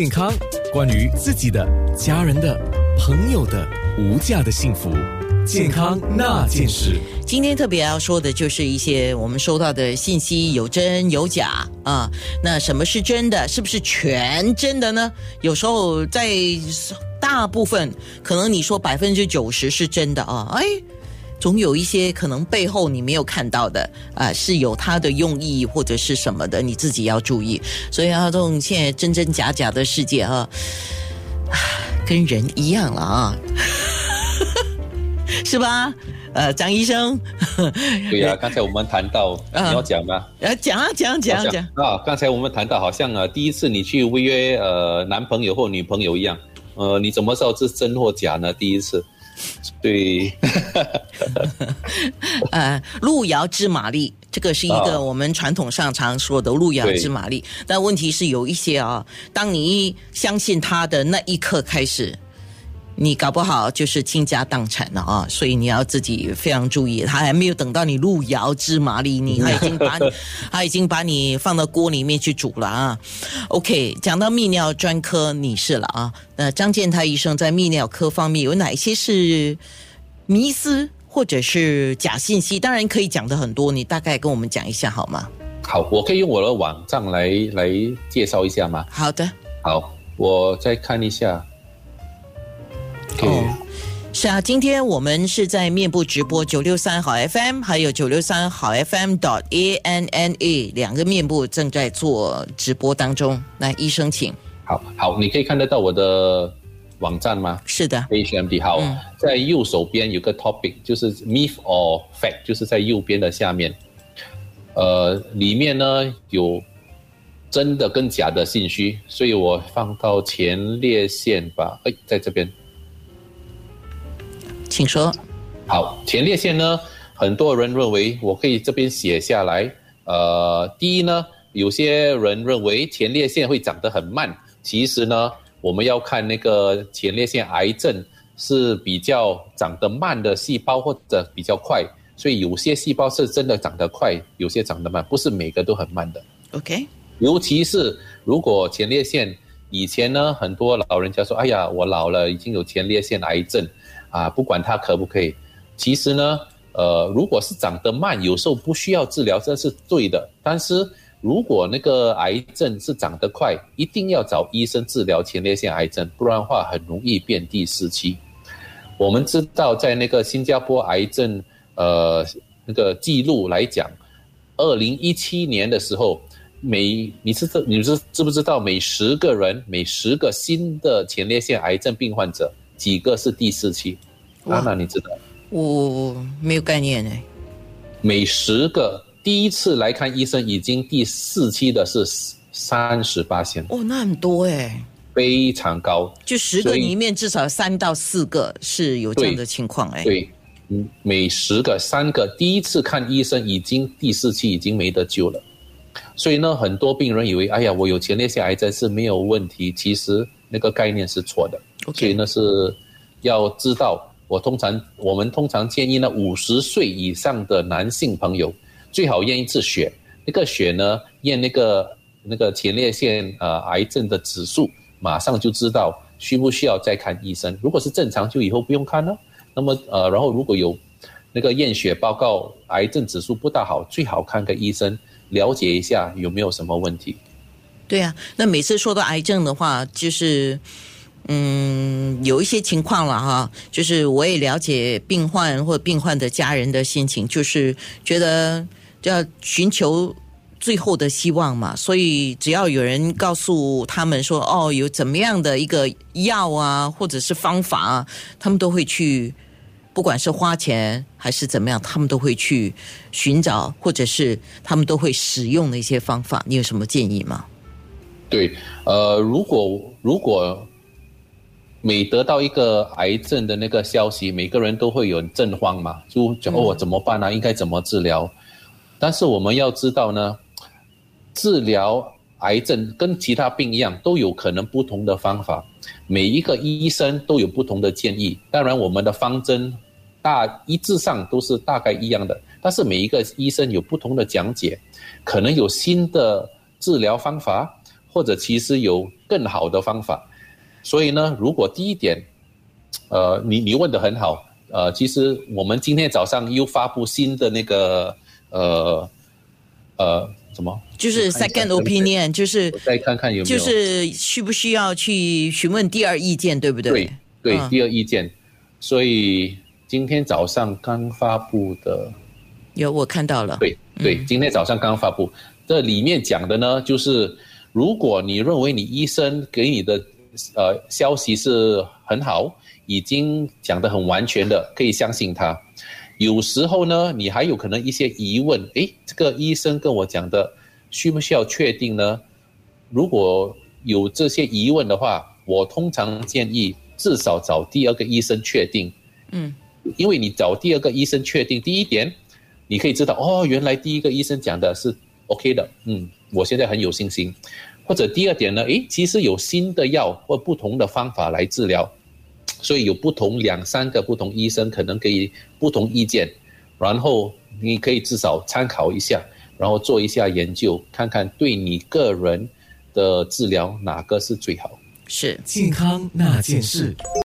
健康，关于自己的、家人的、朋友的无价的幸福，健康那件事。今天特别要说的就是一些我们收到的信息有真有假啊。那什么是真的？是不是全真的呢？有时候在大部分，可能你说百分之九十是真的啊，哎。总有一些可能背后你没有看到的啊，是有它的用意或者是什么的，你自己要注意。所以啊，这种现在真真假假的世界啊，跟人一样了啊，是吧？呃，张医生，对呀，刚才我们谈到你要讲吗？呃，讲啊，讲讲讲啊！刚才我们谈到好像啊，第一次你去约呃男朋友或女朋友一样，呃，你怎么知道是真或假呢？第一次。对，呃，路遥知马力，这个是一个我们传统上常说的路遥知马力。但问题是有一些啊，当你相信他的那一刻开始。你搞不好就是倾家荡产了啊！所以你要自己非常注意，他还没有等到你路遥知马力，你他已经把你 他已经把你放到锅里面去煮了啊！OK，讲到泌尿专科，你是了啊？那张建泰医生在泌尿科方面有哪些是迷思或者是假信息？当然可以讲的很多，你大概跟我们讲一下好吗？好，我可以用我的网站来来介绍一下吗？好的，好，我再看一下。哦，是啊，今天我们是在面部直播九六三好 FM，还有九六三好 FM dot A N N A 两个面部正在做直播当中。来，医生请。好好，你可以看得到我的网站吗？是的，HMD 好，在右手边有个 topic，就是 myth or fact，就是在右边的下面。呃，里面呢有真的跟假的信息，所以我放到前列腺吧。哎，在这边。请说。好，前列腺呢？很多人认为我可以这边写下来。呃，第一呢，有些人认为前列腺会长得很慢。其实呢，我们要看那个前列腺癌症是比较长得慢的细胞，或者比较快。所以有些细胞是真的长得快，有些长得慢，不是每个都很慢的。OK。尤其是如果前列腺以前呢，很多老人家说：“哎呀，我老了，已经有前列腺癌症。”啊，不管它可不可以，其实呢，呃，如果是长得慢，有时候不需要治疗，这是对的。但是如果那个癌症是长得快，一定要找医生治疗前列腺癌症，不然的话很容易变第四期。我们知道，在那个新加坡癌症呃那个记录来讲，二零一七年的时候，每你是这你是知不知道，每十个人每十个新的前列腺癌症病患者。几个是第四期？安娜，你知道？我没有概念哎。每十个第一次来看医生已经第四期的是三十八线。哦，那很多哎，非常高。就十个里面至少三到四个是有这样的情况哎。对，嗯，每十个三个第一次看医生已经第四期已经没得救了。所以呢，很多病人以为，哎呀，我有前列腺癌症是没有问题，其实那个概念是错的。所以呢是要知道，我通常我们通常建议呢，五十岁以上的男性朋友最好验一次血，那个血呢验那个那个前列腺呃癌症的指数，马上就知道需不需要再看医生。如果是正常，就以后不用看了。那么呃，然后如果有那个验血报告癌症指数不大好，最好看个医生，了解一下有没有什么问题。对啊，那每次说到癌症的话，就是。嗯，有一些情况了哈，就是我也了解病患或病患的家人的心情，就是觉得要寻求最后的希望嘛，所以只要有人告诉他们说哦，有怎么样的一个药啊，或者是方法啊，他们都会去，不管是花钱还是怎么样，他们都会去寻找，或者是他们都会使用的一些方法。你有什么建议吗？对，呃，如果如果。每得到一个癌症的那个消息，每个人都会有震慌嘛，就讲哦，怎么办呢？应该怎么治疗？但是我们要知道呢，治疗癌症跟其他病一样，都有可能不同的方法。每一个医生都有不同的建议。当然，我们的方针大一致上都是大概一样的，但是每一个医生有不同的讲解，可能有新的治疗方法。或者其实有更好的方法。所以呢，如果第一点，呃，你你问的很好，呃，其实我们今天早上又发布新的那个呃呃什么？就是 second opinion，就是再看看有没有，就是需不需要去询问第二意见，对不对？对对，第二意见。所以今天早上刚发布的，有我看到了。对对，今天早上刚发布，这里面讲的呢，就是如果你认为你医生给你的呃消息是很好，已经讲的很完全的，可以相信他。有时候呢，你还有可能一些疑问，诶，这个医生跟我讲的。需不需要确定呢？如果有这些疑问的话，我通常建议至少找第二个医生确定。嗯，因为你找第二个医生确定，第一点，你可以知道哦，原来第一个医生讲的是 OK 的。嗯，我现在很有信心。或者第二点呢？诶，其实有新的药或不同的方法来治疗，所以有不同两三个不同医生可能给予不同意见，然后你可以至少参考一下。然后做一下研究，看看对你个人的治疗哪个是最好。是健康那件事。